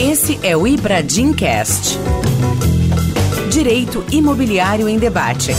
Esse é o Ibradim Cast. Direito Imobiliário em Debate.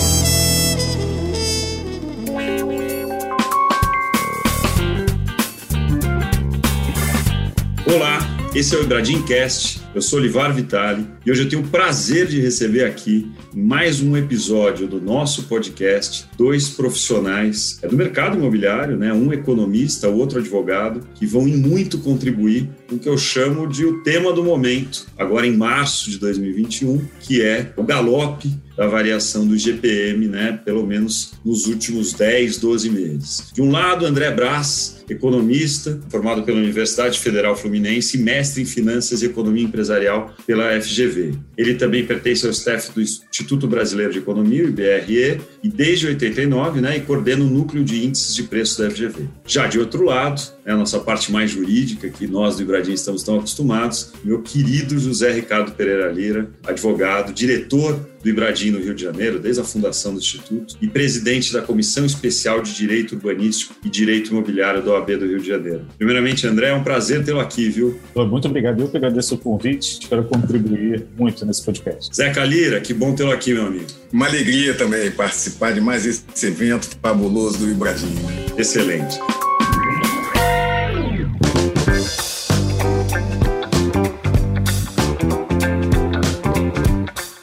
Olá, esse é o Ibradim Cast. Eu sou Olivar Vitali e hoje eu tenho o prazer de receber aqui mais um episódio do nosso podcast, dois profissionais é do mercado imobiliário, né? um economista, o outro advogado, que vão em muito contribuir com o que eu chamo de o tema do momento, agora em março de 2021, que é o galope da variação do IGPM, né, pelo menos nos últimos 10, 12 meses. De um lado, André Brás, economista, formado pela Universidade Federal Fluminense e mestre em Finanças e Economia Empresarial pela FGV. Ele também pertence ao staff do Instituto Brasileiro de Economia, o IBRE, e desde 89, né, e coordena o núcleo de índices de preço da FGV. Já de outro lado, é a nossa parte mais jurídica, que nós do Ibradim estamos tão acostumados, meu querido José Ricardo Pereira Lira, advogado, diretor do Ibradim no Rio de Janeiro, desde a fundação do Instituto, e presidente da Comissão Especial de Direito Urbanístico e Direito Imobiliário da OAB do Rio de Janeiro. Primeiramente, André, é um prazer tê-lo aqui, viu? Muito obrigado. Eu que agradeço o convite. Espero contribuir muito nesse podcast. Zé Calira, que bom tê-lo aqui, meu amigo. Uma alegria também participar de mais esse evento fabuloso do Ibradim. Excelente.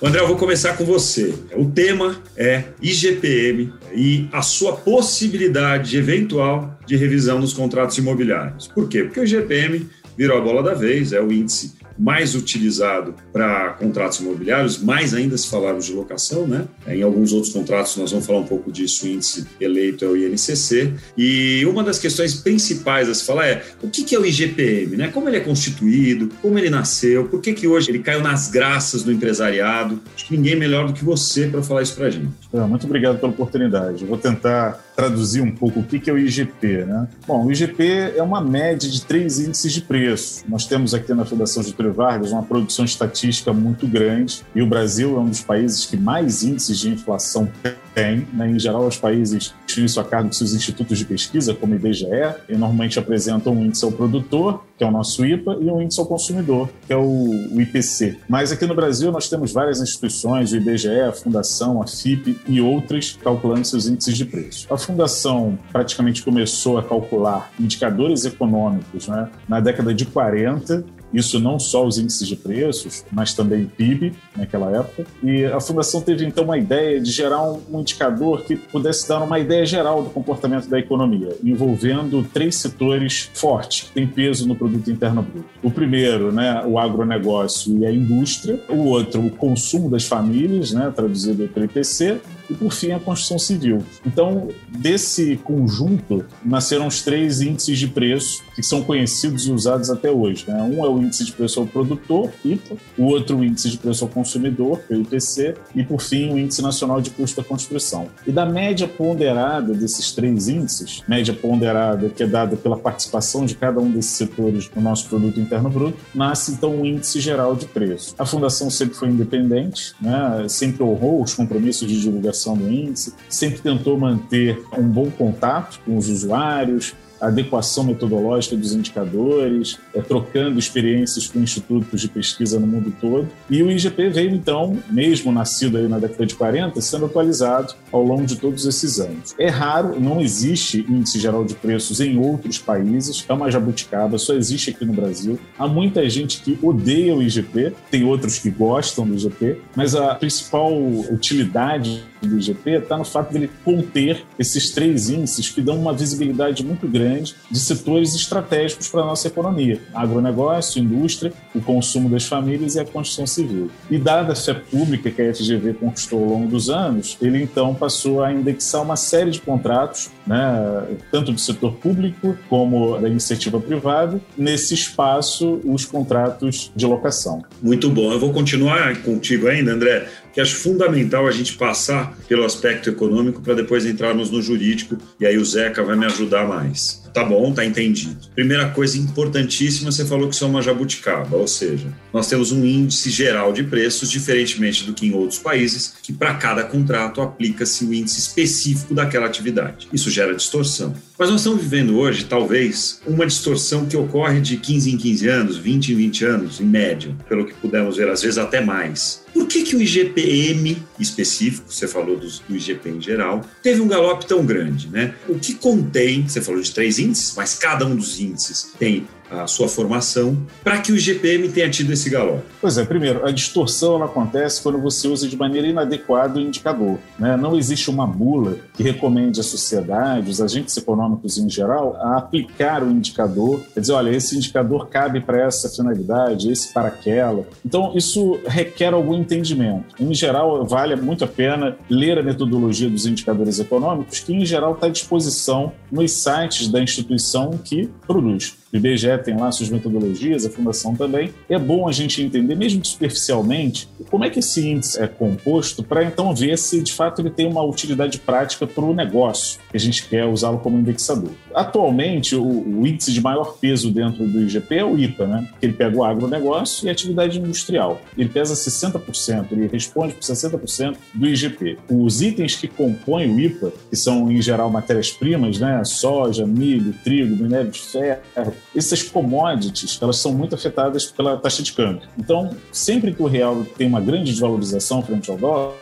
André, eu vou começar com você. O tema é IGPM e a sua possibilidade eventual de revisão nos contratos imobiliários. Por quê? Porque o IGPM virou a bola da vez, é o índice mais utilizado para contratos imobiliários, mais ainda se falarmos de locação, né? Em alguns outros contratos nós vamos falar um pouco disso, o índice eleito é o INCC. E uma das questões principais a se falar é o que é o IGPM, né? Como ele é constituído, como ele nasceu, por que, que hoje ele caiu nas graças do empresariado? Acho que ninguém é melhor do que você para falar isso para a gente. Muito obrigado pela oportunidade. Eu vou tentar traduzir um pouco o que é o IGP, né? Bom, o IGP é uma média de três índices de preço. Nós temos aqui na Fundação Getúlio Vargas uma produção estatística muito grande e o Brasil é um dos países que mais índices de inflação tem. Né? Em geral, os países têm isso a cargo de seus institutos de pesquisa, como o IBGE, e normalmente apresentam um índice ao produtor, que é o nosso IPA, e um índice ao consumidor, que é o, IPC. Mas aqui no Brasil nós temos várias instituições, o IBGE, a Fundação, a FIP e outras, calculando seus índices de preço. A Fundação praticamente começou a calcular indicadores econômicos né, na década de 40 isso não só os índices de preços, mas também PIB naquela época. E a fundação teve então uma ideia de gerar um, um indicador que pudesse dar uma ideia geral do comportamento da economia, envolvendo três setores fortes que têm peso no produto interno bruto. O primeiro, né, o agronegócio e a indústria. O outro, o consumo das famílias, né, traduzido pelo IPC, e, por fim, a construção civil. Então, desse conjunto, nasceram os três índices de preço que são conhecidos e usados até hoje. Né? Um é o índice de preço ao produtor, IPA, o outro o índice de preço ao consumidor, IPC, e, por fim, o índice nacional de custo da construção. E da média ponderada desses três índices, média ponderada que é dada pela participação de cada um desses setores no nosso produto interno bruto, nasce então o índice geral de preço. A fundação sempre foi independente, né? sempre honrou os compromissos de divulgação do índice, sempre tentou manter um bom contato com os usuários, adequação metodológica dos indicadores, é, trocando experiências com institutos de pesquisa no mundo todo. E o IGP veio, então, mesmo nascido aí na década de 40, sendo atualizado ao longo de todos esses anos. É raro, não existe índice geral de preços em outros países, é uma jabuticaba, só existe aqui no Brasil. Há muita gente que odeia o IGP, tem outros que gostam do IGP, mas a principal utilidade do IGP está no fato dele conter esses três índices que dão uma visibilidade muito grande grande de setores estratégicos para a nossa economia: agronegócio, indústria, o consumo das famílias e a construção civil. E dada a fé pública que a FGV conquistou ao longo dos anos, ele então passou a indexar uma série de contratos, né, tanto do setor público como da iniciativa privada, nesse espaço, os contratos de locação. Muito bom. Eu vou continuar contigo ainda, André, que acho fundamental a gente passar pelo aspecto econômico para depois entrarmos no jurídico, e aí o Zeca vai me ajudar mais. Tá bom, tá entendido. Primeira coisa importantíssima, você falou que isso é uma jabuticaba, ou seja, nós temos um índice geral de preços, diferentemente do que em outros países, que para cada contrato aplica-se o índice específico daquela atividade. Isso gera distorção. Mas nós estamos vivendo hoje, talvez, uma distorção que ocorre de 15 em 15 anos, 20 em 20 anos, em média, pelo que pudemos ver, às vezes até mais. Por que, que o IGPM específico, você falou do, do IGP em geral, teve um galope tão grande? Né? O que contém, você falou de três índices, mas cada um dos índices tem a sua formação, para que o GPM tenha tido esse galope? Pois é, primeiro, a distorção ela acontece quando você usa de maneira inadequada o indicador. Né? Não existe uma bula que recomende à sociedade, os agentes econômicos em geral, a aplicar o indicador, quer dizer, olha, esse indicador cabe para essa finalidade, esse para aquela. Então, isso requer algum entendimento. Em geral, vale muito a pena ler a metodologia dos indicadores econômicos, que em geral está à disposição nos sites da instituição que produz. O IBGE tem lá suas metodologias, a Fundação também. É bom a gente entender, mesmo superficialmente, como é que esse índice é composto para então ver se de fato ele tem uma utilidade prática para o negócio que a gente quer usá-lo como indexador. Atualmente, o, o, índice de maior peso dentro do IGP é o IPA, né? que ele pega o agronegócio e a atividade industrial. Ele pesa 60%, ele responde por 60% do IGP. Os itens que compõem o IPA, que são em geral matérias-primas, né? soja, milho, trigo, minério de ferro, essas commodities elas são muito afetadas pela taxa de câmbio. Então, sempre que o real tem uma grande desvalorização frente ao dólar,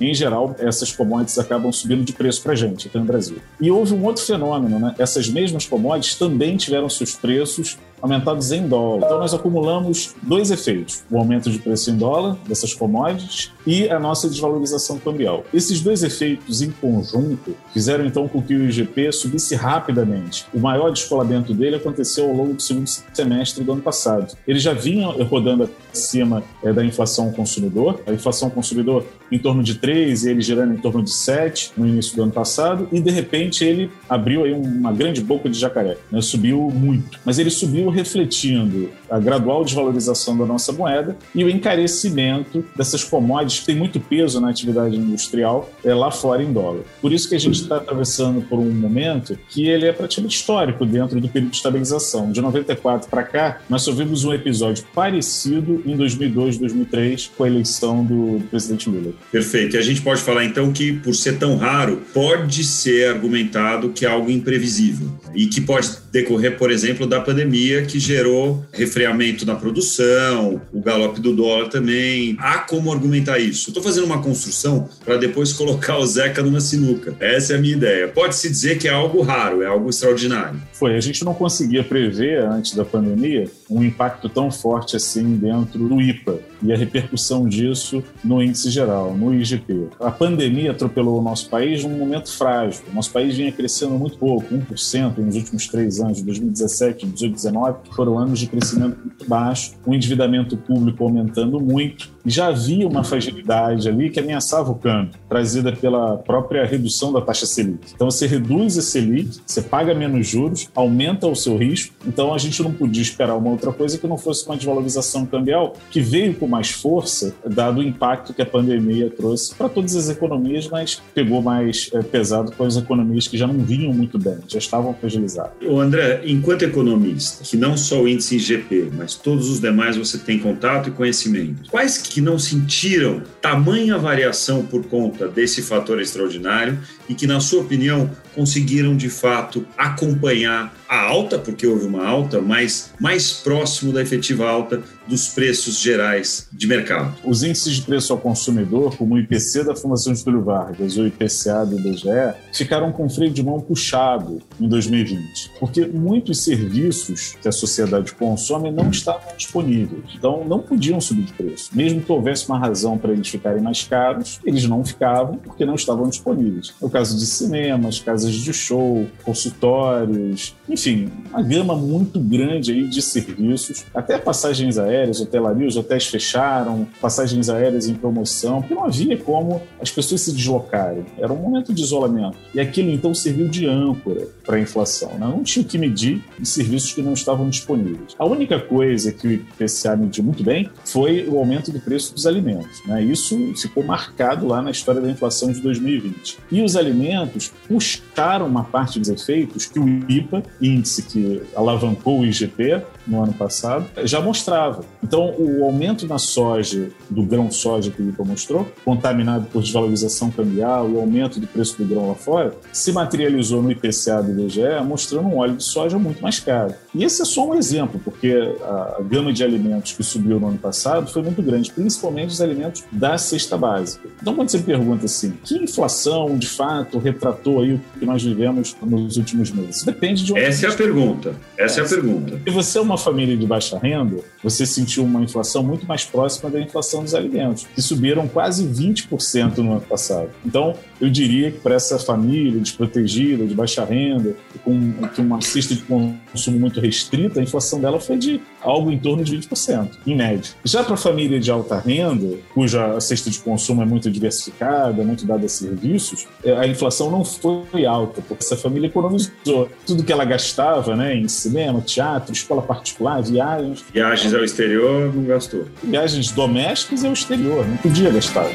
em geral, essas commodities acabam subindo de preço para a gente aqui no Brasil. E houve um outro fenômeno, né? Essas mesmas commodities também tiveram seus preços aumentados em dólar. Então, nós acumulamos dois efeitos: o aumento de preço em dólar dessas commodities e a nossa desvalorização cambial. Esses dois efeitos em conjunto fizeram então com que o IGP subisse rapidamente. O maior descolamento dele aconteceu ao longo do segundo semestre do ano passado. Ele já vinha rodando acima é, da inflação consumidor, a inflação consumidor em torno de 3 e ele girando em torno de 7 no início do ano passado, e de repente ele abriu aí uma grande boca de jacaré, né? subiu muito. Mas ele subiu refletindo a gradual desvalorização da nossa moeda e o encarecimento dessas commodities que tem muito peso na atividade industrial é, lá fora em dólar. Por isso que a gente está atravessando por um momento que ele é praticamente histórico dentro do período de estabilização. De 94 para cá, nós só vimos um episódio parecido em 2002, 2003, com a eleição do, presidente Lula. Perfeito. E a gente pode falar então que, por ser tão raro, pode ser argumentado que é algo imprevisível e que pode decorrer, por exemplo, da pandemia que gerou refriamento na produção, o galope do dólar também. Há como argumentar isso. Estou fazendo uma construção para depois colocar o Zeca numa sinuca. Essa é a minha ideia. Pode-se dizer que é algo raro, é algo extraordinário. Foi. A gente não conseguia prever, antes da pandemia, um impacto tão forte assim dentro do IPA e a repercussão disso no índice geral, no IGP. A pandemia atropelou o nosso país num momento frágil. O nosso país vinha crescendo muito pouco, 1% nos últimos três anos, 2017, 2018, 2019, foram anos de crescimento muito baixo, o endividamento público aumentando muito, já havia uma fragilidade ali que ameaçava o câmbio, trazida pela própria redução da taxa Selic. Então você reduz a Selic, você paga menos juros, aumenta o seu risco, então a gente não podia esperar uma outra coisa que não fosse uma desvalorização cambial que veio com mais força, dado o impacto que a pandemia trouxe para todas as economias, mas pegou mais é, pesado com as economias que já não vinham muito bem, já estavam fragilizadas. O André, enquanto economista, que não só o índice IGP, mas todos os demais você tem contato e conhecimento, quais que não sentiram tamanha variação por conta desse fator extraordinário e que, na sua opinião, conseguiram de fato acompanhar a alta, porque houve uma alta, mas mais próximo da efetiva alta dos preços gerais de mercado. Os índices de preço ao consumidor, como o IPC da Fundação Getúlio Vargas ou o IPCA do IBGE, ficaram com freio de mão puxado em 2020, porque muitos serviços que a sociedade consome não estavam disponíveis, então não podiam subir de preço. Mesmo que houvesse uma razão para eles ficarem mais caros, eles não ficavam porque não estavam disponíveis. No caso de cinemas, casas de show, consultórios, enfim, uma gama muito grande aí de serviços, até passagens aéreas, hotelaria, os hotéis fecharam, passagens aéreas em promoção, porque não havia como as pessoas se deslocarem. Era um momento de isolamento. E aquilo então serviu de âncora para a inflação. Né? Não tinha o que medir de serviços que não estavam disponíveis. A única coisa que o IPCA mediu muito bem foi o aumento do preço dos alimentos. Né? Isso ficou marcado lá na história da inflação de 2020. E os alimentos puxaram mostraram uma parte dos efeitos que o IPA, índice que alavancou o IGP no ano passado, já mostrava. Então, o aumento na soja, do grão soja que o IPA mostrou, contaminado por desvalorização cambial e o aumento do preço do grão lá fora, se materializou no IPCA do IBGE, mostrando um óleo de soja muito mais caro. E esse é só um exemplo, porque a gama de alimentos que subiu no ano passado foi muito grande, principalmente os alimentos da cesta básica. Então, quando você pergunta assim, que inflação de fato retratou aí o que nós vivemos nos últimos meses? Depende de onde Essa é a pergunta. Essa é a pergunta. Se você é uma família de baixa renda, você sentiu uma inflação muito mais próxima da inflação dos alimentos, que subiram quase 20% no ano passado. Então, eu diria que para essa família desprotegida, de baixa renda, com, com uma cesta de consumo muito restrita, a inflação dela foi de algo em torno de 20%, em média. Já para a família de alta renda, cuja cesta de consumo é muito diversificada, muito dada a serviços, é, a inflação não foi alta, porque essa família economizou. Tudo que ela gastava né, em cinema, teatro, escola particular, viagens. Viagens ao exterior, não gastou. Viagens domésticas ao exterior, não podia gastar.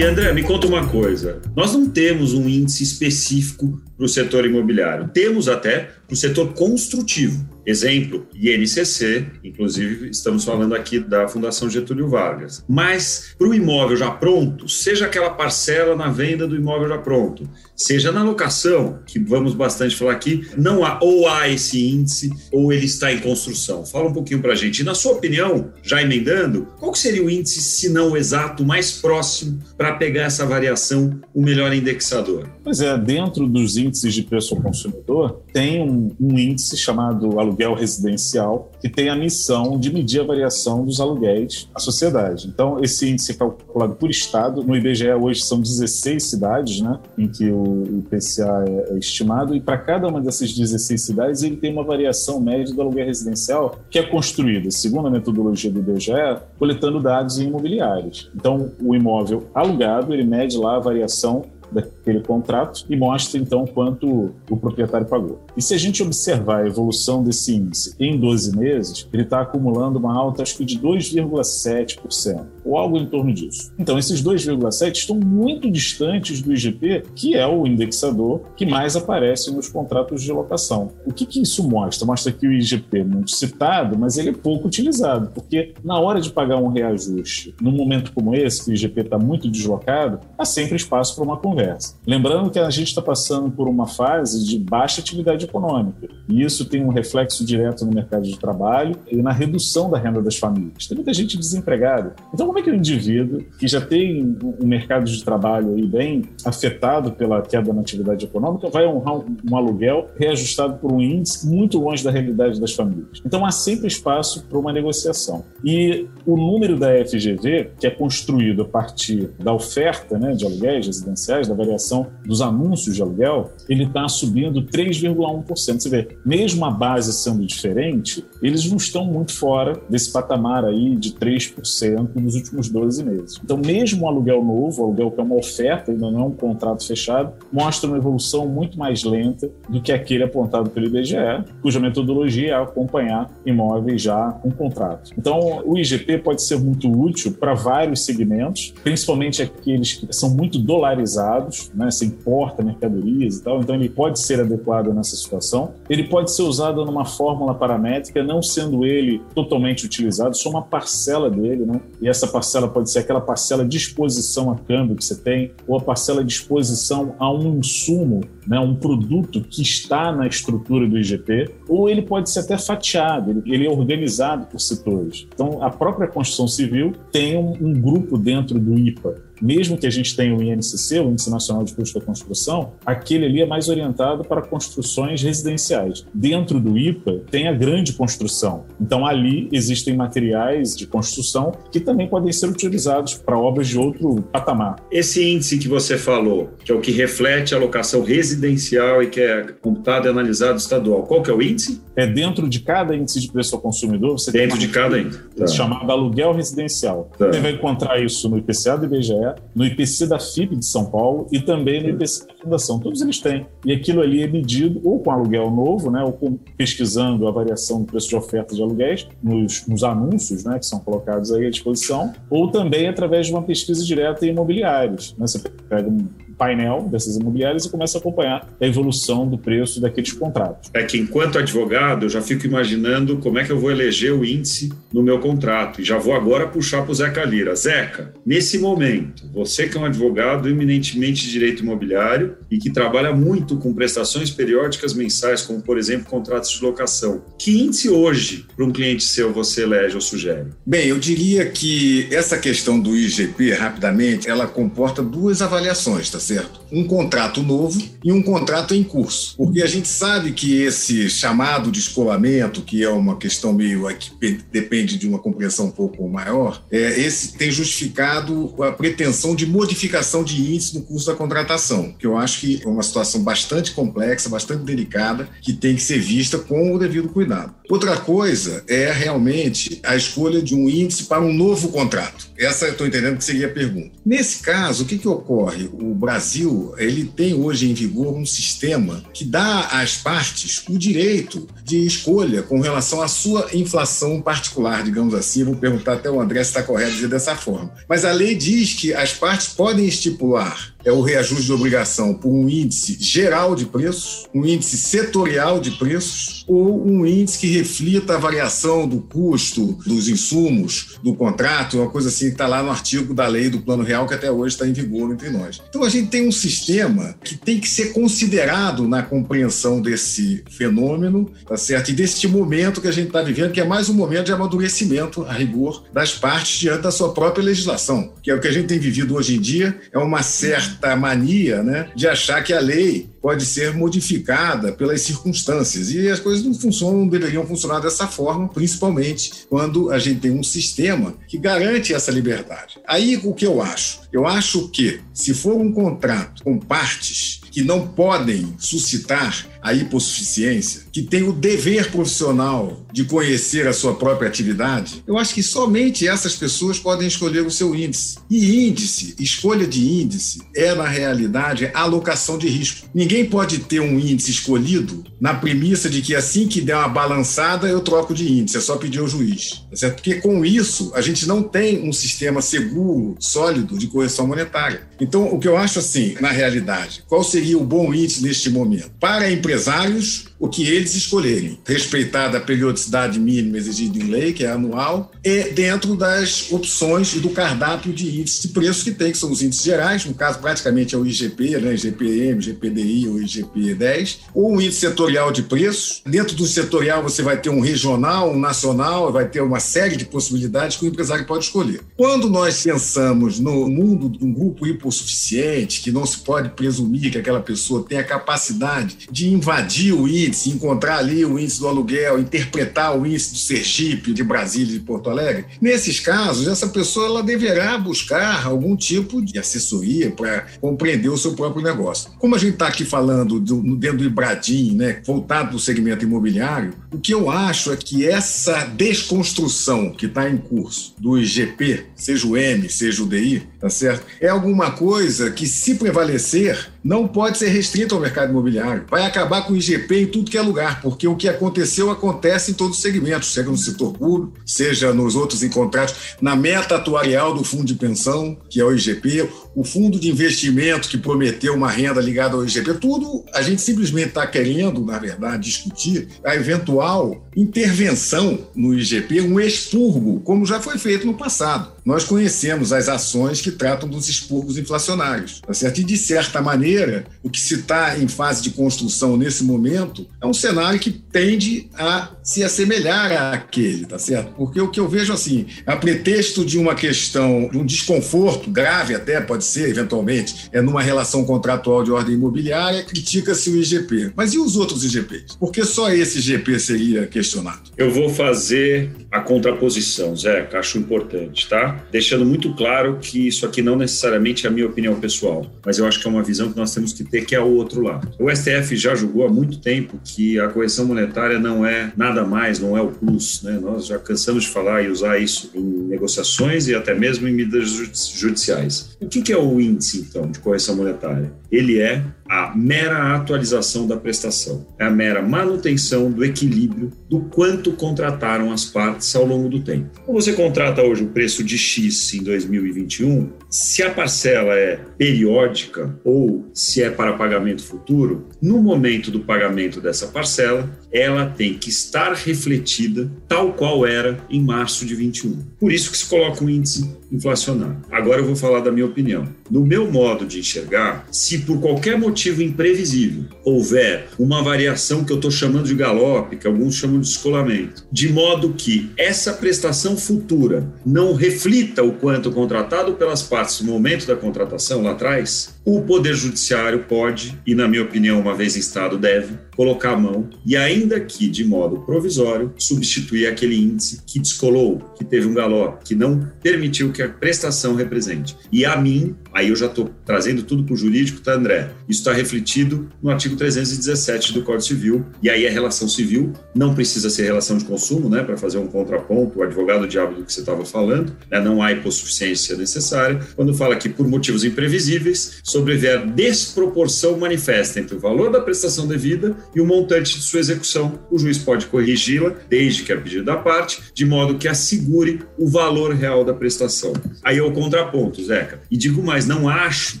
E André, me conta uma coisa. Nós não temos um índice específico para o setor imobiliário. Temos até para o setor construtivo. Exemplo, INCC, inclusive estamos falando aqui da Fundação Getúlio Vargas. Mas para o imóvel já pronto, seja aquela parcela na venda do imóvel já pronto, seja na locação, que vamos bastante falar aqui, não há ou há esse índice ou ele está em construção. Fala um pouquinho para a gente. E na sua opinião, já emendando, qual seria o índice, se não o exato, mais próximo para pegar essa variação, o melhor indexador? Pois é, dentro dos índices de preço ao consumidor, tem um, um índice chamado aluguel residencial, que tem a missão de medir a variação dos aluguéis à sociedade. Então, esse índice é calculado por estado. No IBGE hoje são 16 cidades, né, em que o IPCA é, é estimado, e para cada uma dessas 16 cidades ele tem uma variação média do aluguel residencial que é construída, segundo a metodologia do IBGE, coletando dados imobiliários. Então, o imóvel alugado, ele mede lá a variação daquele contrato e mostra então quanto o proprietário pagou. E se a gente observar a evolução desse índice em 12 meses, ele está acumulando uma alta acho que de 2,7%, ou algo em torno disso. Então esses 2,7 estão muito distantes do IGP, que é o indexador que mais aparece nos contratos de locação. O que, que isso mostra? Mostra que o IGP é muito citado, mas ele é pouco utilizado, porque na hora de pagar um reajuste, num momento como esse, que o IGP está muito deslocado, há sempre espaço para uma conversa conversa. Lembrando que a gente está passando por uma fase de baixa atividade econômica, e isso tem um reflexo direto no mercado de trabalho e na redução da renda das famílias. Tem muita gente desempregada. Então, como é que o indivíduo, que já tem um mercado de trabalho aí bem afetado pela queda na atividade econômica, vai honrar um aluguel reajustado por um índice muito longe da realidade das famílias? Então, há sempre espaço para uma negociação. E o número da FGV, que é construído a partir da oferta né, de aluguéis residenciais, da variação dos anúncios de aluguel, ele está subindo 3,1%. Você vê, mesmo a base sendo diferente, eles não estão muito fora desse patamar aí de 3% nos últimos 12 meses. Então, mesmo o aluguel novo, o aluguel que é uma oferta, ainda não é um contrato fechado, mostra uma evolução muito mais lenta do que aquele apontado pelo IBGE, cuja metodologia é acompanhar imóveis já com contrato. Então, o IGP pode ser muito útil para vários segmentos, principalmente aqueles que são muito dolarizados né? Você importa mercadorias e tal, então ele pode ser adequado nessa situação. Ele pode ser usado numa fórmula paramétrica, não sendo ele totalmente utilizado, só uma parcela dele, né? E essa parcela pode ser aquela parcela de exposição a câmbio que você tem, ou a parcela de exposição a um insumo, né? Um produto que está na estrutura do IGP, ou ele pode ser até fatiado, ele, é organizado por setores. Então, a própria construção civil tem um, um grupo dentro do IPA mesmo que a gente tenha o INCC, o Índice Nacional de Custo da Construção, aquele ali é mais orientado para construções residenciais. Dentro do IPA tem a grande construção. Então ali existem materiais de construção que também podem ser utilizados para obras de outro patamar. Esse índice que você falou, que é o que reflete a locação residencial e que é computado e analisado estadual, qual que é o índice? É dentro de cada índice de preço ao consumidor, você dentro tem de cada índice. Tá. chamado aluguel residencial. Tá. Você vai encontrar isso no IPCA do IBGE, No IPC da FIP de São Paulo e também no IPC da Fundação. Todos eles têm. E aquilo ali é medido ou com aluguel novo, né, ou com, pesquisando a variação do preço de oferta de aluguéis nos, nos anúncios né, que são colocados à disposição, ou também através de uma pesquisa direta em imobiliários. Né? Você pega um painel dessas imobiliárias e começa a acompanhar a evolução do preço daqueles contratos. É que enquanto advogado, eu já fico imaginando como é que eu vou eleger o índice no meu contrato. E já vou agora puxar para o Zeca Lira. Zeca, nesse momento, você que é um advogado eminentemente de direito imobiliário e que trabalha muito com prestações periódicas mensais, como por exemplo contratos de locação, que índice hoje para um cliente seu você elege ou sugere? Bem, eu diria que essa questão do IGP, rapidamente, ela comporta duas avaliações, tá certo? deserto. Um contrato novo e um contrato em curso. Porque a gente sabe que esse chamado de escolamento, que é uma questão meio que depende de uma compreensão um pouco maior, é, esse tem justificado a pretensão de modificação de índice no curso da contratação, que eu acho que é uma situação bastante complexa, bastante delicada, que tem que ser vista com o devido cuidado. Outra coisa é realmente a escolha de um índice para um novo contrato. Essa eu estou entendendo que seria a pergunta. Nesse caso, o que, que ocorre? O Brasil ele tem hoje em vigor um sistema que dá às partes o direito de escolha com relação à sua inflação particular, digamos assim. Vou perguntar até o André se está correto dizer dessa forma. Mas a lei diz que as partes podem estipular é o reajuste de obrigação por um índice geral de preços, um índice setorial de preços ou um índice que reflita a variação do custo dos insumos do contrato, uma coisa assim que está lá no artigo da lei do Plano Real que até hoje está em vigor entre nós. Então a gente tem um sistema que tem que ser considerado na compreensão desse fenômeno, tá certo? E deste momento que a gente está vivendo, que é mais um momento de amadurecimento a rigor das partes diante da sua própria legislação, que é o que a gente tem vivido hoje em dia, é uma certa certa mania né, de achar que a lei pode ser modificada pelas circunstâncias. E as coisas não funcionam, não deveriam funcionar dessa forma, principalmente quando a gente tem um sistema que garante essa liberdade. Aí o que eu acho? Eu acho que, se for um contrato com partes que não podem suscitar a hipossuficiência, que tem o dever profissional de conhecer a sua própria atividade, eu acho que somente essas pessoas podem escolher o seu índice. E índice, escolha de índice, é na realidade alocação de risco. Ninguém pode ter um índice escolhido na premissa de que assim que der uma balançada eu troco de índice, é só pedir ao juiz. Tá certo? Porque com isso a gente não tem um sistema seguro, sólido de correção monetária. Então, o que eu acho assim, na realidade, qual seria o bom índice neste momento? Para empresários o que eles escolherem, respeitada a periodicidade mínima exigida em lei, que é anual, e dentro das opções e do cardápio de índices de preços que tem, que são os índices gerais, no caso praticamente é o IGP, né, IGPM, IGPDI ou IGP10, ou um índice setorial de preços. Dentro do setorial você vai ter um regional, um nacional, vai ter uma série de possibilidades que o empresário pode escolher. Quando nós pensamos no mundo de um grupo hipossuficiente, que não se pode presumir que aquela pessoa tenha capacidade de invadir o índice, índice, encontrar ali o índice do aluguel, interpretar o índice do Sergipe, de Brasília, de Porto Alegre. Nesses casos, essa pessoa ela deverá buscar algum tipo de assessoria para compreender o seu próprio negócio. Como a gente está aqui falando do, dentro do Ibradim, né, voltado para o segmento imobiliário, o que eu acho é que essa desconstrução que está em curso do IGP, seja o M, seja o DI, tá certo? É alguma coisa que, se prevalecer, não pode ser restrito ao mercado imobiliário. Vai acabar com o IGP em tudo que é lugar, porque o que aconteceu acontece em todos os segmentos, seja no setor público, seja nos outros contratos, na meta atuarial do fundo de pensão, que é o IGP, o fundo de investimento que prometeu uma renda ligada ao IGP, tudo a gente simplesmente está querendo, na verdade, discutir a eventual intervenção no IGP, um expurgo, como já foi feito no passado. Nós conhecemos as ações que tratam dos expurgos inflacionários, tá certo? E, de certa maneira, o que se está em fase de construção nesse momento é um cenário que tende a se assemelhar àquele, tá certo? Porque o que eu vejo, assim, a pretexto de uma questão, de um desconforto grave até, pode ser, eventualmente, é numa relação contratual de ordem imobiliária, critica-se o IGP. Mas e os outros IGPs? Por que só esse IGP seria questionado? Eu vou fazer a contraposição, Zé, que acho importante, tá? Deixando muito claro que isso aqui não necessariamente é a minha opinião pessoal, mas eu acho que é uma visão que nós temos que ter que é o outro lado. O STF já julgou há muito tempo que a correção monetária não é nada mais, não é o plus. Né? Nós já cansamos de falar e usar isso em negociações e até mesmo em medidas judiciais. O que é o índice, então, de correção monetária? Ele é a mera atualização da prestação, é a mera manutenção do equilíbrio do quanto contrataram as partes ao longo do tempo. Então, você contrata hoje o preço de X em 2021, se a parcela é periódica ou se é para pagamento futuro, no momento do pagamento dessa parcela, ela tem que estar refletida tal qual era em março de 21. Por isso que se coloca um índice inflacionário. Agora eu vou falar da minha opinião. No meu modo de enxergar, se por qualquer motivo imprevisível houver uma variação que eu estou chamando de galope, que alguns chamam de descolamento, de modo que essa prestação futura não reflita o quanto contratado pelas partes no momento da contratação lá atrás, o Poder Judiciário pode, e na minha opinião, uma vez em Estado, deve, colocar a mão e, ainda que de modo provisório, substituir aquele índice que descolou, que teve um galope, que não permitiu que a prestação represente. E a mim, aí eu já estou trazendo tudo para o jurídico, tá, André? Isso está refletido no artigo 317 do Código Civil, e aí é relação civil, não precisa ser relação de consumo, né, para fazer um contraponto, o advogado diabo do que você estava falando, né, não há hipossuficiência necessária, quando fala que por motivos imprevisíveis, sobrevier desproporção manifesta entre o valor da prestação devida e o montante de sua execução. O juiz pode corrigi-la, desde que a pedido da parte, de modo que assegure o valor real da prestação. Aí é o contraponto, Zeca. E digo mais, não acho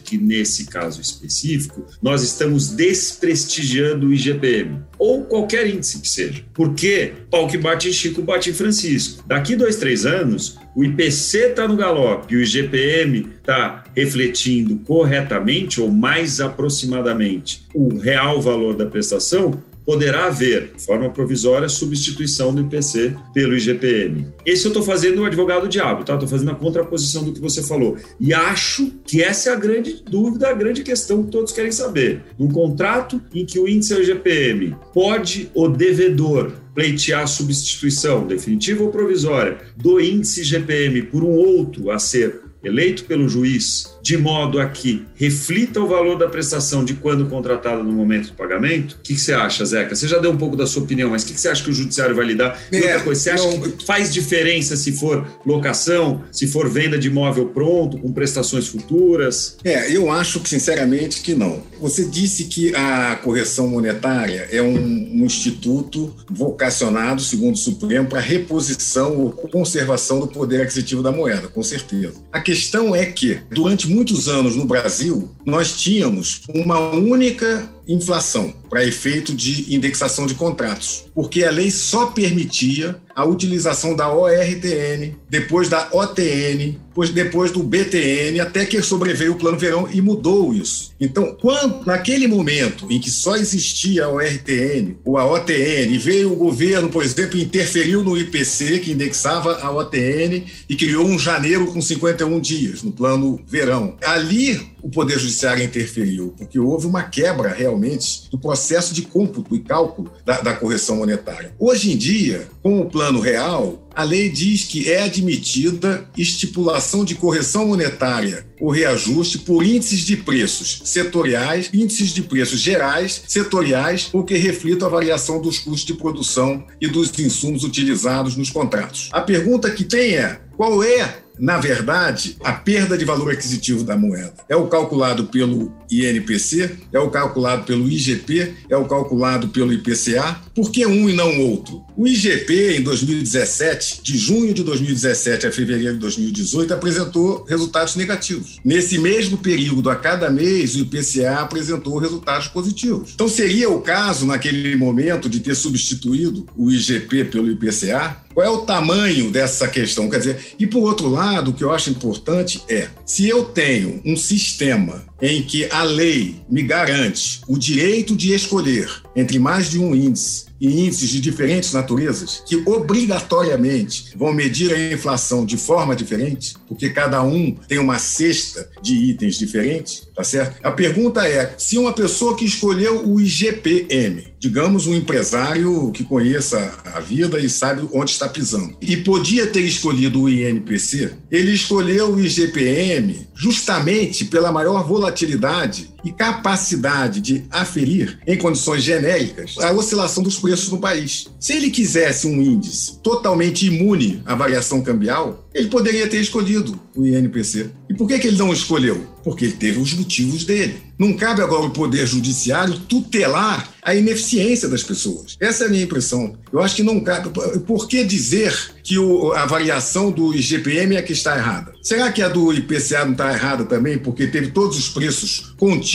que nesse caso específico nós estamos desprestigiando o IGPM ou qualquer índice que seja. Porque pau que bate em Chico bate em Francisco. Daqui dois, três anos, o IPC está no galope o IGPM está refletindo corretamente ou mais aproximadamente o real valor da prestação, poderá haver, de forma provisória, substituição do IPC pelo IGPM. Esse eu estou fazendo o advogado diabo, tá? Estou fazendo a contraposição do que você falou. E acho que essa é a grande dúvida, a grande questão que todos querem saber. Num contrato em que o índice é o IGPM, pode o devedor pleitear substituição, definitiva ou provisória, do índice IGPM por um outro a ser eleito pelo juiz, de modo a que reflita o valor da prestação de quando contratada no momento do pagamento? O que, que, você acha, Zeca? Você já deu um pouco da sua opinião, mas o que, que você acha que o judiciário vai lidar? E outra é, coisa, você acha não... que faz diferença se for locação, se for venda de imóvel pronto, com prestações futuras? É, eu acho que, sinceramente, que não. Você disse que a correção monetária é um, um instituto vocacionado, segundo o Supremo, para reposição ou conservação do poder aquisitivo da moeda, com certeza. A questão é que, durante muitos anos no Brasil, nós tínhamos uma única inflação para efeito de indexação de contratos, porque a lei só permitia a utilização da ORTN, depois da OTN, depois do BTN, até que sobreveio o Plano Verão e mudou isso. Então, quando, naquele momento em que só existia a ORTN ou a OTN, veio o governo, por exemplo, interferiu no IPC, que indexava a OTN, e criou um janeiro com 51 dias, no Plano Verão. Ali, o Poder Judiciário interferiu, porque houve uma quebra realmente do processo de cômputo e cálculo da, da correção monetária. Hoje em dia, com o Plano Real, a lei diz que é admitida estipulação de correção monetária ou reajuste por índices de preços setoriais, índices de preços gerais, setoriais, ou que reflitam a variação dos custos de produção e dos insumos utilizados nos contratos. A pergunta que tem é: qual é na verdade, a perda de valor aquisitivo da moeda é o calculado pelo INPC, é o calculado pelo IGP, é o calculado pelo IPCA. Por que um e não outro? O IGP, em 2017, de junho de 2017 a fevereiro de 2018, apresentou resultados negativos. Nesse mesmo período, a cada mês, o IPCA apresentou resultados positivos. Então, seria o caso, naquele momento, de ter substituído o IGP pelo IPCA? Qual é o tamanho dessa questão? Quer dizer, e por outro lado, o que eu acho importante é, se eu tenho um sistema em que a lei me garante o direito de escolher entre mais de um índice e índices de diferentes naturezas, que obrigatoriamente vão medir a inflação de forma diferente, porque cada um tem uma cesta de itens diferentes, tá certo? A pergunta é: se uma pessoa que escolheu o IGPM, digamos um empresário que conheça a vida e sabe onde está pisando, e podia ter escolhido o INPC, ele escolheu o IGPM justamente pela maior volatilidade volatilidade e capacidade de aferir, em condições genéricas, a oscilação dos preços no país. Se ele quisesse um índice totalmente imune à variação cambial, ele poderia ter escolhido o INPC. E por que, que ele não escolheu? Porque ele teve os motivos dele. Não cabe agora o Poder Judiciário tutelar a ineficiência das pessoas. Essa é a minha impressão. Eu acho que não cabe. Por que dizer que o, a variação do IGPM é que está errada? Será que a do IPCA não está errada também, porque teve todos os preços contidos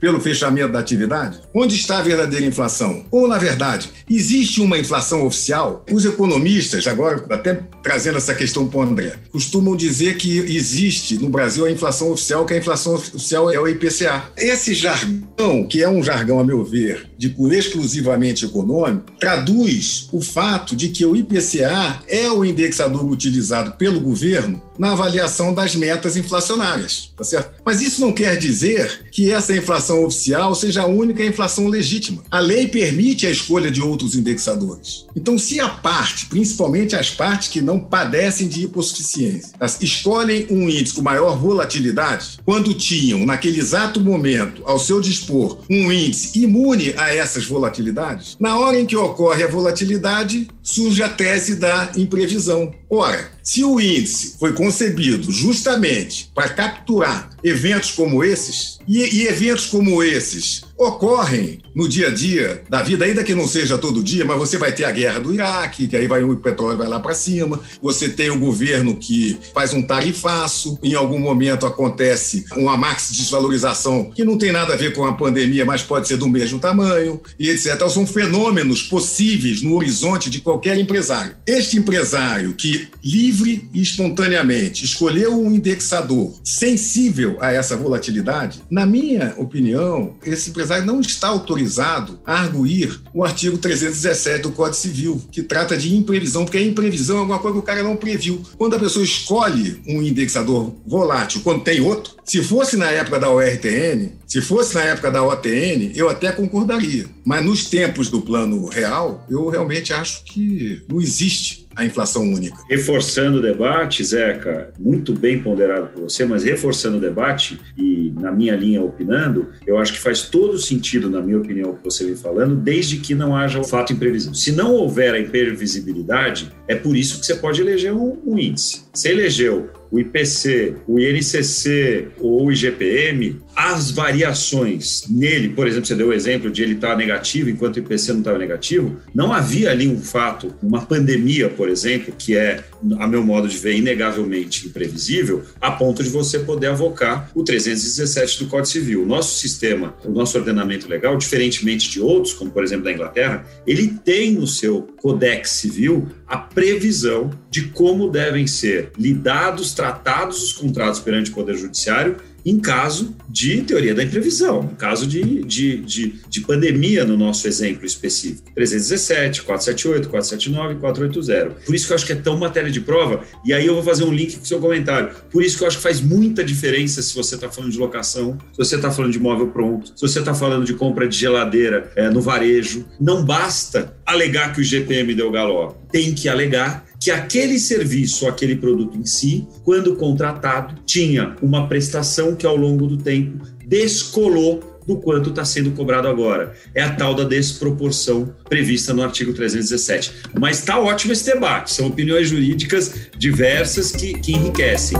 pelo fechamento da atividade? Onde está a verdadeira inflação? Ou, na verdade, existe uma inflação oficial? Os economistas, agora até trazendo essa questão para o André, costumam dizer que existe no Brasil a inflação oficial, que a inflação oficial é o IPCA. Esse jargão, que é um jargão, a meu ver, de cunho exclusivamente econômico, traduz o fato de que o IPCA é o indexador utilizado pelo governo na avaliação das metas inflacionárias, tá certo? Mas isso não quer dizer que essa inflação oficial seja a única inflação legítima. A lei permite a escolha de outros indexadores. Então, se a parte, principalmente as partes que não padecem de hipossuficiência, escolhem um índice com maior volatilidade, quando tinham, naquele exato momento, ao seu dispor, um índice imune a essas volatilidades, na hora em que ocorre a volatilidade, surge a tese da imprevisão. Ora, se o índice foi concebido justamente para capturar eventos como esses, e, e, eventos como esses ocorrem no dia a dia da vida, ainda que não seja todo dia, mas você vai ter a guerra do Iraque, que aí vai o petróleo vai lá para cima, você tem o governo que faz um tarifaço, em algum momento acontece uma max desvalorização que não tem nada a ver com a pandemia, mas pode ser do mesmo tamanho, e etc. Então, são fenômenos possíveis no horizonte de qualquer empresário. Este empresário que livre e espontaneamente escolheu um indexador sensível a essa volatilidade, na minha opinião, esse empresário não está autorizado a arguir o artigo 317 do Código Civil, que trata de imprevisão, porque a imprevisão é alguma coisa que o cara não previu. Quando a pessoa escolhe um indexador volátil quando tem outro, se fosse na época da ORTN, se fosse na época da OTN, eu até concordaria. Mas nos tempos do plano real, eu realmente acho que não existe a inflação única. Reforçando o debate, Zeca, muito bem ponderado por você, mas reforçando o debate e na minha linha opinando, eu acho que faz todo sentido, na minha opinião, o que você vem falando, desde que não haja o fato imprevisível. Se não houver a imprevisibilidade, é por isso que você pode eleger um, um índice. Você elegeu o IPC, o INCC ou o IGPM, as variações nele, por exemplo, você deu o exemplo de ele estar negativo enquanto o IPC não estava negativo, não havia ali um fato, uma pandemia, por exemplo, que é, a meu modo de ver, inegavelmente imprevisível, a ponto de você poder avocar o 317 do Código Civil. O nosso sistema, o nosso ordenamento legal, diferentemente de outros, como por exemplo da Inglaterra, ele tem no seu Codex Civil a previsão de como devem ser lidados, tratados os contratos perante o Poder Judiciário em caso de teoria da imprevisão, em caso de, de, de, de, pandemia, no nosso exemplo específico. 317, 478, 479 e 480. Por isso que eu acho que é tão matéria de prova, e aí eu vou fazer um link com o seu comentário. Por isso que eu acho que faz muita diferença se você está falando de locação, se você está falando de imóvel pronto, se você está falando de compra de geladeira é, no varejo. Não basta alegar que o GPM deu galope, tem que alegar que aquele serviço, aquele produto em si, quando contratado, tinha uma prestação que ao longo do tempo descolou do quanto está sendo cobrado agora. É a tal da desproporção prevista no artigo 317. Mas está ótimo esse debate, são opiniões jurídicas diversas que, que enriquecem.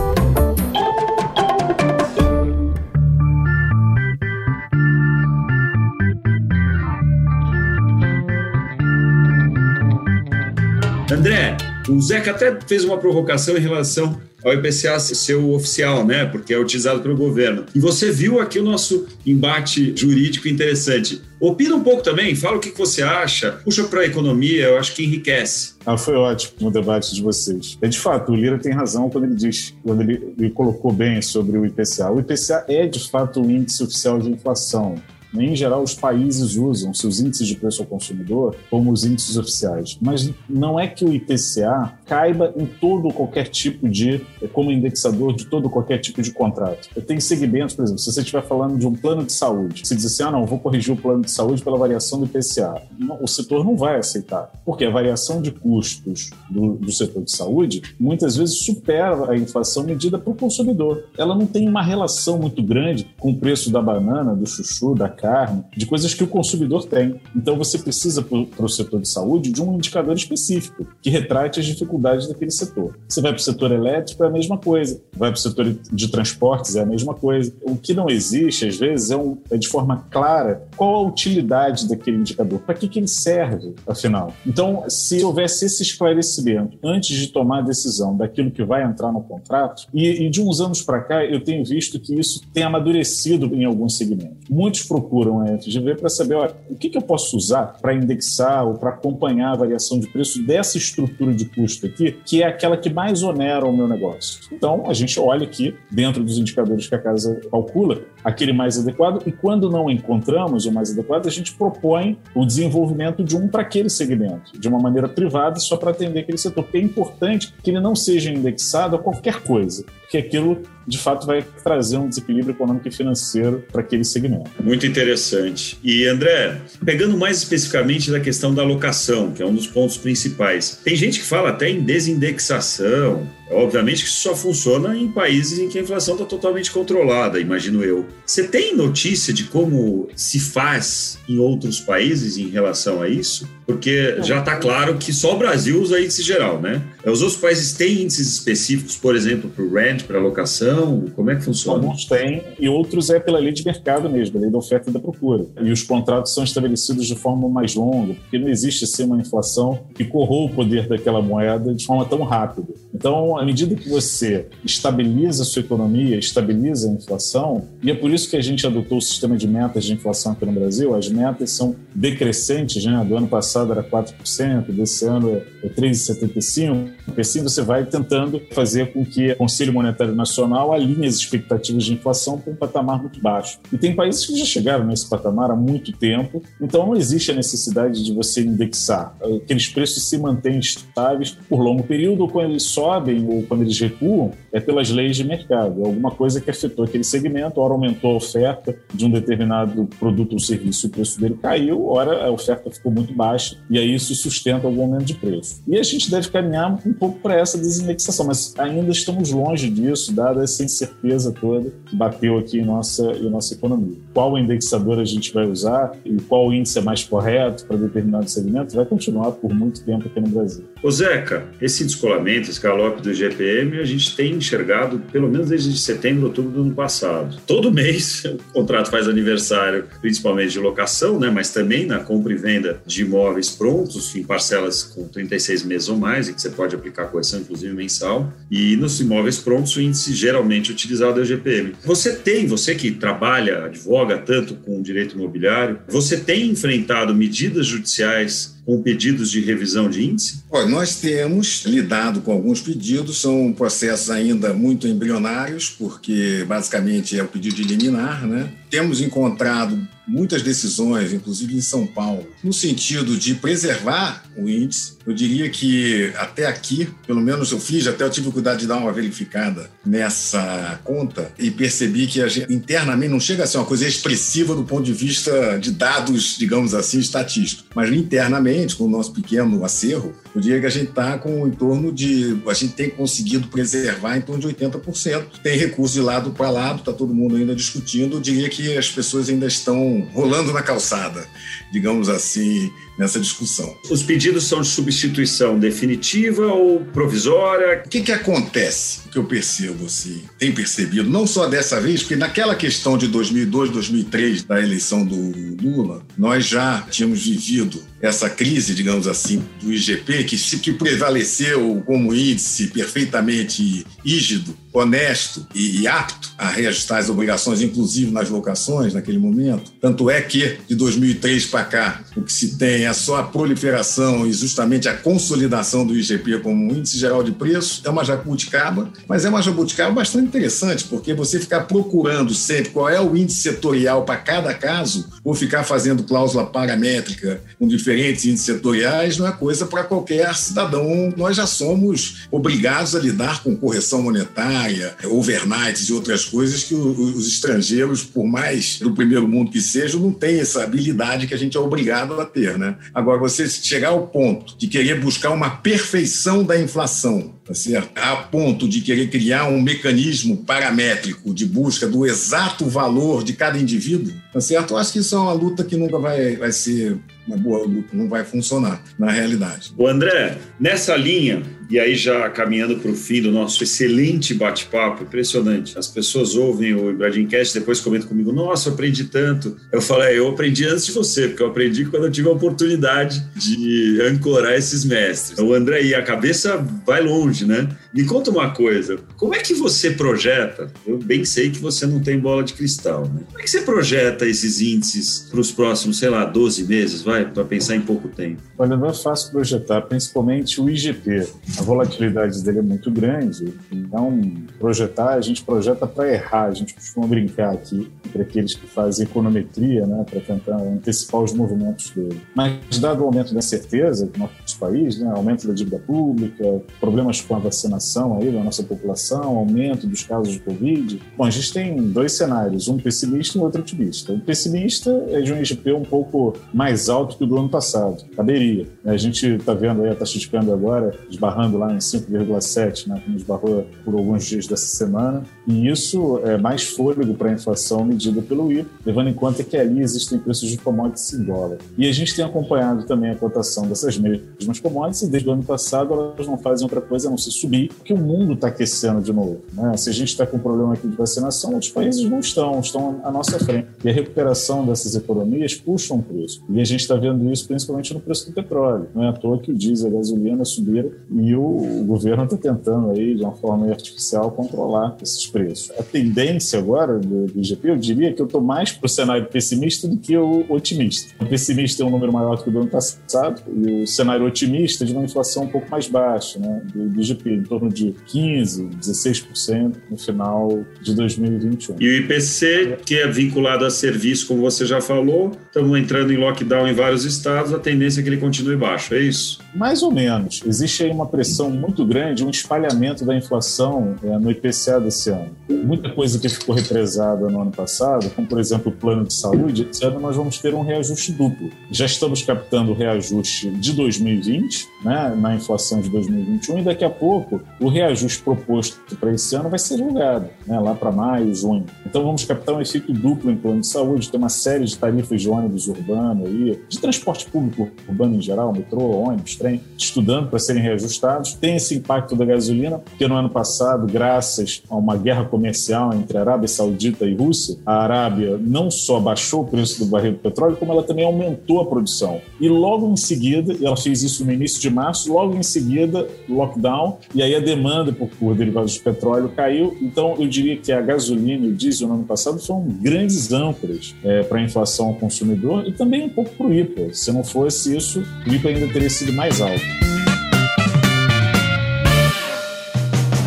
André, o Zeca até fez uma provocação em relação ao IPCA ser o oficial, né? Porque é utilizado pelo governo. E você viu aqui o nosso embate jurídico interessante. Opina um pouco também, fala o que você acha, puxa para a economia, eu acho que enriquece. Ah, foi ótimo o debate de vocês. É de fato, o Lira tem razão quando ele diz, quando ele, ele colocou bem sobre o IPCA. O IPCA é de fato o índice oficial de inflação? Em geral, os países usam seus índices de preço ao consumidor como os índices oficiais. Mas não é que o IPCA caiba em todo qualquer tipo de, como indexador de todo qualquer tipo de contrato. Eu tenho segmentos, por exemplo, se você estiver falando de um plano de saúde, se dizer assim, ah, não, vou corrigir o plano de saúde pela variação do IPCA, o setor não vai aceitar, porque a variação de custos do, do setor de saúde muitas vezes supera a inflação medida para o consumidor. Ela não tem uma relação muito grande com o preço da banana, do chuchu, da carne, de coisas que o consumidor tem. Então você precisa, para o setor de saúde, de um indicador específico que retrate as dificuldades daquele setor. Você vai para o setor elétrico, é a mesma coisa. Vai para o setor de transportes, é a mesma coisa. O que não existe, às vezes, é, um, é de forma clara qual a utilidade daquele indicador, para que, que ele serve, afinal. Então, se houvesse esse esclarecimento antes de tomar a decisão daquilo que vai entrar no contrato, e, e de uns anos para cá eu tenho visto que isso tem amadurecido em alguns segmentos. Muitos procuram a FGV para saber olha, o que, que eu posso usar para indexar ou para acompanhar a variação de preço dessa estrutura de custo aqui, que é aquela que mais onera o meu negócio. Então, a gente olha aqui, dentro dos indicadores que a casa calcula, aquele mais adequado, e quando não encontramos o mais adequado, a gente propõe o desenvolvimento de um para aquele segmento, de uma maneira privada, só para atender aquele setor. Porque é importante que ele não seja indexado a qualquer coisa, porque aquilo de fato vai trazer um desequilíbrio econômico e financeiro para aquele segmento. Muito interessante. E André, pegando mais especificamente da questão da alocação, que é um dos pontos principais, tem gente que fala até em desindexação. Obviamente que isso só funciona em países em que a inflação está totalmente controlada, imagino eu. Você tem notícia de como se faz em outros países em relação a isso? Porque já está claro que só o Brasil usa índice geral, né? Os outros países têm índices específicos, por exemplo, para o rent, para alocação? Como é que funciona? Alguns têm e outros é pela lei de mercado mesmo, a lei da oferta e da procura. E os contratos são estabelecidos de forma mais longa, porque não existe assim uma inflação que corroa o poder daquela moeda de forma tão rápida. Então, à medida que você estabiliza a sua economia, estabiliza a inflação, e é por isso que a gente adotou o sistema de metas de inflação aqui no Brasil, as metas são decrescentes, né? Do ano passado era 4%, desse ano é 3,75%, assim você vai tentando fazer com que o Conselho Monetário Nacional alinhe as expectativas de inflação para um patamar muito baixo. E tem países que já chegaram nesse patamar há muito tempo, então não existe a necessidade de você indexar. Aqueles preços se mantêm estáveis por longo período, ou quando eles sobem ou quando eles recuam, é pelas leis de mercado. É alguma coisa que afetou aquele segmento, ora aumentou a oferta de um determinado produto ou serviço, o preço dele caiu, ora a oferta ficou muito baixa, e aí isso sustenta algum aumento de preço. E a gente deve caminhar um pouco para essa desindexação, mas ainda estamos longe disso, dada essa incerteza toda que bateu aqui em nossa, em nossa economia. Qual indexador a gente vai usar e qual índice é mais correto para determinado segmento vai continuar por muito tempo aqui no Brasil. Ô Zeca, esse descolamento, esse galope do GPM, a gente tem enxergado pelo menos desde setembro, outubro do ano passado. Todo mês o contrato faz aniversário, principalmente de locação, né, mas também na compra e venda de imóveis prontos, em parcelas com 36 meses ou mais, em que você pode aplicar correção, inclusive mensal. E nos imóveis prontos, o índice geralmente utilizado é o GPM. Você tem, você que trabalha, advoga tanto com direito imobiliário, você tem enfrentado medidas judiciais com pedidos de revisão de índice? Olha, nós temos lidado com alguns pedidos, são processos ainda muito embrionários, porque basicamente é o pedido de liminar, né? Temos encontrado muitas decisões, inclusive em São Paulo, no sentido de preservar o índice. Eu diria que até aqui, pelo menos eu fiz, até eu tive cuidado de dar uma verificada nessa conta e percebi que a gente, internamente não chega a ser uma coisa expressiva do ponto de vista de dados, digamos assim, estatísticos, mas internamente, com o nosso pequeno acerro, eu diria que a gente está com em torno de. A gente tem conseguido preservar em torno de 80%. Tem recurso de lado para lado, está todo mundo ainda discutindo. Eu diria que as pessoas ainda estão rolando na calçada, digamos assim, nessa discussão. Os pedidos são de substituição definitiva ou provisória? O que, que acontece? O que eu percebo, assim, tem percebido, não só dessa vez, porque naquela questão de 2002, 2003, da eleição do Lula, nós já tínhamos vivido essa crise, digamos assim, do IGP, que, que prevaleceu como índice perfeitamente rígido honesto e, apto a reajustar as obrigações, inclusive nas locações, naquele momento. Tanto é que, de 2003 para cá, o que se tem é só a proliferação e justamente a consolidação do IGP como um índice geral de preço. É uma jabuticaba, mas é uma jabuticaba bastante interessante, porque você ficar procurando sempre qual é o índice setorial para cada caso, ou ficar fazendo cláusula paramétrica com diferentes índices setoriais, não é coisa para qualquer cidadão. Nós já somos obrigados a lidar com correção monetária, overnights e outras coisas que os estrangeiros, por mais do primeiro mundo que sejam, não têm essa habilidade que a gente é obrigado a ter. Né? Agora, você chegar ao ponto de querer buscar uma perfeição da inflação, tá certo? a ponto de querer criar um mecanismo paramétrico de busca do exato valor de cada indivíduo, tá certo? Eu acho que isso é uma luta que nunca vai, vai ser uma boa luta, não vai funcionar na realidade. O André, nessa linha, e aí, já caminhando para o fim do nosso excelente bate-papo, impressionante. As pessoas ouvem o Cast depois comentam comigo: Nossa, aprendi tanto. Eu falei: Eu aprendi antes de você, porque eu aprendi quando eu tive a oportunidade de ancorar esses mestres. O André, a cabeça vai longe, né? Me conta uma coisa: como é que você projeta? Eu bem sei que você não tem bola de cristal, né? Como é que você projeta esses índices para os próximos, sei lá, 12 meses, vai? Para pensar em pouco tempo. Olha, não é fácil projetar, principalmente o IGP a volatilidade dele é muito grande, então projetar, a gente projeta para errar, a gente costuma brincar aqui entre aqueles que fazem econometria, né, para tentar antecipar os movimentos dele. Mas dado o aumento da certeza do nosso país, né, aumento da dívida pública, problemas com a vacinação aí da nossa população, aumento dos casos de Covid, bom, a gente tem dois cenários, um pessimista e outro otimista. O pessimista é de um IGP um pouco mais alto que o do ano passado, caberia. A gente está vendo aí a taxa de câmbio agora esbarrando lá em 5,7, né, como esbarrou por alguns dias dessa semana. E isso é mais fôlego para a inflação medida pelo IPO, levando em conta que ali existem preços de commodities em dólar. E a gente tem acompanhado também a cotação dessas mesmas commodities e desde o ano passado elas não fazem outra coisa a não se subir, porque o mundo está aquecendo de novo. Né? Se a gente está com um problema aqui de vacinação, outros países não estão, estão à nossa frente. E a recuperação dessas economias puxa um preço. E a gente está vendo isso principalmente no preço do petróleo. Não é à toa que o diesel e a gasolina subiram e e o, governo está tentando aí, de uma forma artificial, controlar esses preços. A tendência agora do, do IGP, eu diria que eu estou mais para o cenário pessimista do que o otimista. O pessimista é um número maior do que o do ano passado e o cenário otimista de uma inflação um pouco mais baixa, né, do, do IGP, em torno de 15%, 16% no final de 2021. E o IPC, que é vinculado a serviço, como você já falou, estamos entrando em lockdown em vários estados, a tendência é que ele continue baixo, é isso? Mais ou menos. Existe aí uma pressão pressão muito grande, um espalhamento da inflação é, no IPCA desse ano. Muita coisa que ficou represada no ano passado, como por exemplo o plano de saúde, esse ano nós vamos ter um reajuste duplo. Já estamos captando o reajuste de 2020, né, na inflação de 2021, e daqui a pouco o reajuste proposto para esse ano vai ser julgado, né, lá para maio, junho. Então vamos captar um efeito duplo em plano de saúde, tem uma série de tarifas de ônibus urbano aí, de transporte público urbano em geral, metrô, ônibus, trem, estudando para serem reajustados tem esse impacto da gasolina, porque no ano passado, graças a uma guerra comercial entre Arábia Saudita e Rússia, a Arábia não só baixou o preço do barril do petróleo, como ela também aumentou a produção. E logo em seguida, ela fez isso no início de março, logo em seguida, lockdown, e aí a demanda por, por derivados de petróleo caiu. Então, eu diria que a gasolina e o diesel no ano passado foram grandes âncoras é, para a inflação ao consumidor e também um pouco para o IPA. Se não fosse isso, o IPA ainda teria sido mais alto.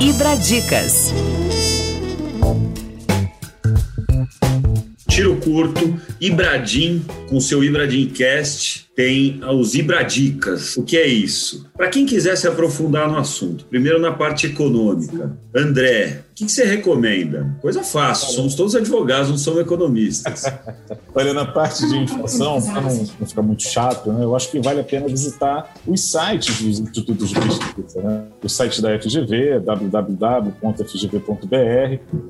Ibradicas. Tiro curto, Ibradim, com seu Ibradim Cast, tem os Ibradicas. O que é isso? Para quem quiser se aprofundar no assunto, primeiro na parte econômica. André, o que, você recomenda? Coisa fácil, somos todos advogados, não somos economistas. Olha, na parte de inflação, para não, não, ficar muito chato, né, eu acho que vale a pena visitar os sites dos institutos de pesquisa. Né? O site da FGV, www.fgv.br,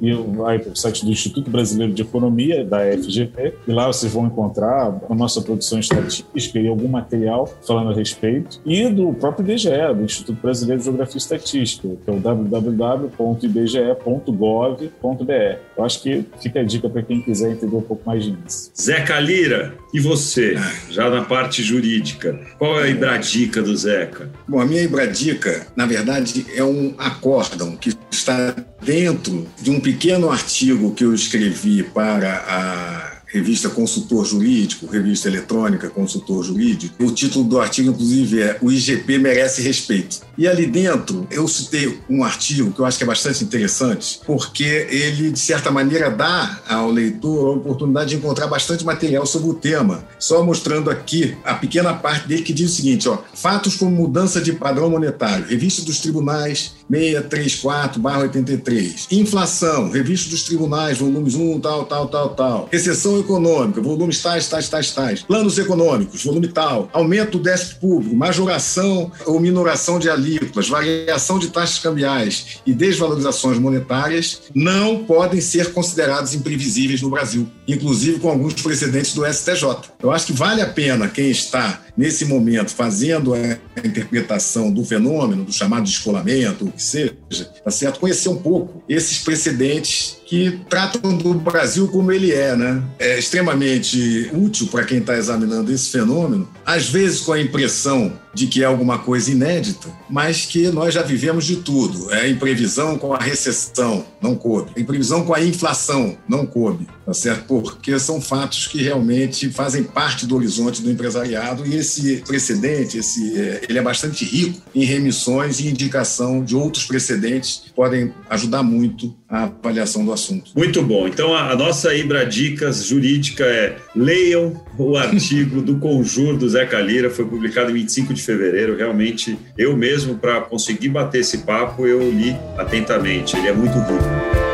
e o, o site do Instituto Brasileiro de Economia, da FGV, e lá vocês vão encontrar a nossa produção estatística e algum material falando a respeito, e do próprio IBGE, do Instituto Brasileiro de Geografia e Estatística, que é o www.ibge.gov.br. Eu acho que fica a dica para quem quiser entender um pouco mais disso. Zeca Lira, e você, já na parte jurídica, qual é a Ibradica do Zeca? Bom, a minha Ibradica, na verdade, é um acórdão que está dentro de um pequeno artigo que eu escrevi para a revista Consultor Jurídico, revista eletrônica Consultor Jurídico. O título do artigo, inclusive, é O IGP merece respeito. E ali dentro eu citei um artigo que eu acho que é bastante interessante, porque ele, de certa maneira, dá ao leitor a oportunidade de encontrar bastante material sobre o tema. Só mostrando aqui a pequena parte dele que diz o seguinte: ó, fatos como mudança de padrão monetário, revista dos tribunais 634-83. Inflação, revista dos tribunais, volumes 1, tal, tal, tal, tal. Recessão econômica, volumes tais, tais, tais, tais. Planos econômicos, volume tal. Aumento do déficit público, majoração ou minoração de alíquotas, variação de taxas cambiais e desvalorizações monetárias não podem ser considerados imprevisíveis no Brasil, inclusive com alguns precedentes do STJ. Eu acho que vale a pena quem está nesse momento fazendo a interpretação do fenômeno, do chamado descolamento, o que seja, tá certo? Conhecer um pouco esses precedentes que tratam do Brasil como ele é, né? É extremamente útil para quem está examinando esse fenômeno, às vezes com a impressão de que é alguma coisa inédita, mas que nós já vivemos de tudo. É imprevisão com a recessão, não coube. A imprevisão com a inflação, não coube, tá certo? Porque são fatos que realmente fazem parte do horizonte do empresariado e esse precedente, esse, é, ele é bastante rico em remissões e indicação de outros precedentes que podem ajudar muito a avaliação do assunto. Muito bom. Então, a, a nossa Ibra Dicas Jurídica é leiam o artigo do Conjur do Zé Calira, foi publicado em 25 de fevereiro. Realmente, eu mesmo, para conseguir bater esse papo, eu li atentamente. Ele é muito rico.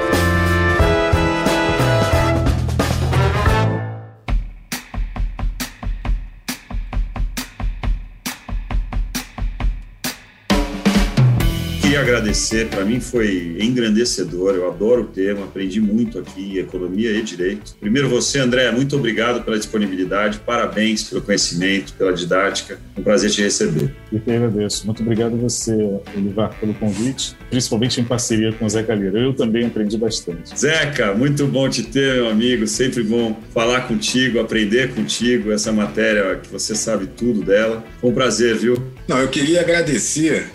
Agradecer, para mim foi engrandecedor, eu adoro o tema, aprendi muito aqui, economia e direito. Primeiro você, André, muito obrigado pela disponibilidade, parabéns pelo conhecimento, pela didática, um prazer te receber. Eu que agradeço, muito obrigado a você, Olivar, pelo convite, principalmente em parceria com o Zeca Lira, eu também aprendi bastante. Zeca, muito bom te ter, meu amigo, sempre bom falar contigo, aprender contigo, essa matéria que você sabe tudo dela, foi um prazer, viu? Não, eu queria agradecer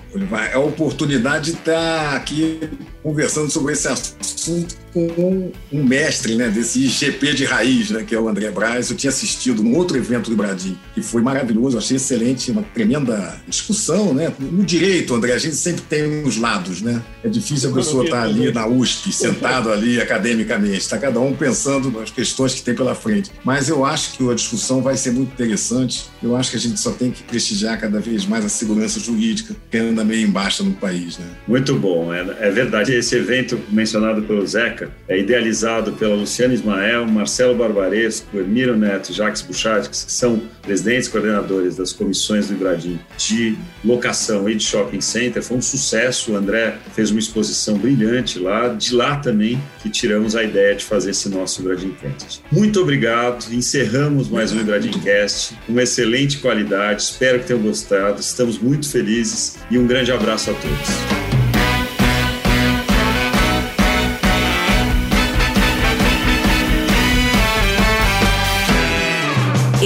é a oportunidade de estar aqui conversando sobre esse assunto com um mestre né, desse IGP de raiz, né, que é o André Braz. Eu tinha assistido num outro evento do Bradim, que foi maravilhoso, achei excelente, uma tremenda discussão. Né? No direito, André, a gente sempre tem os lados. Né? É difícil a pessoa estar ali na USP, sentado ali academicamente, está cada um pensando nas questões que tem pela frente. Mas eu acho que a discussão vai ser muito interessante. Eu acho que a gente só tem que prestigiar cada vez mais a segurança jurídica, que anda meio embaixo no país. Né? Muito bom, é, é verdade esse evento mencionado pelo Zeca é idealizado pela Luciana Ismael, Marcelo Barbaresco, Emiro Neto Jacques Buchat, que são presidentes e coordenadores das comissões do Ibradim de locação e de shopping center. Foi um sucesso. O André fez uma exposição brilhante lá. De lá também que tiramos a ideia de fazer esse nosso Cast. Muito obrigado. Encerramos mais um Cast com excelente qualidade. Espero que tenham gostado. Estamos muito felizes e um grande abraço a todos.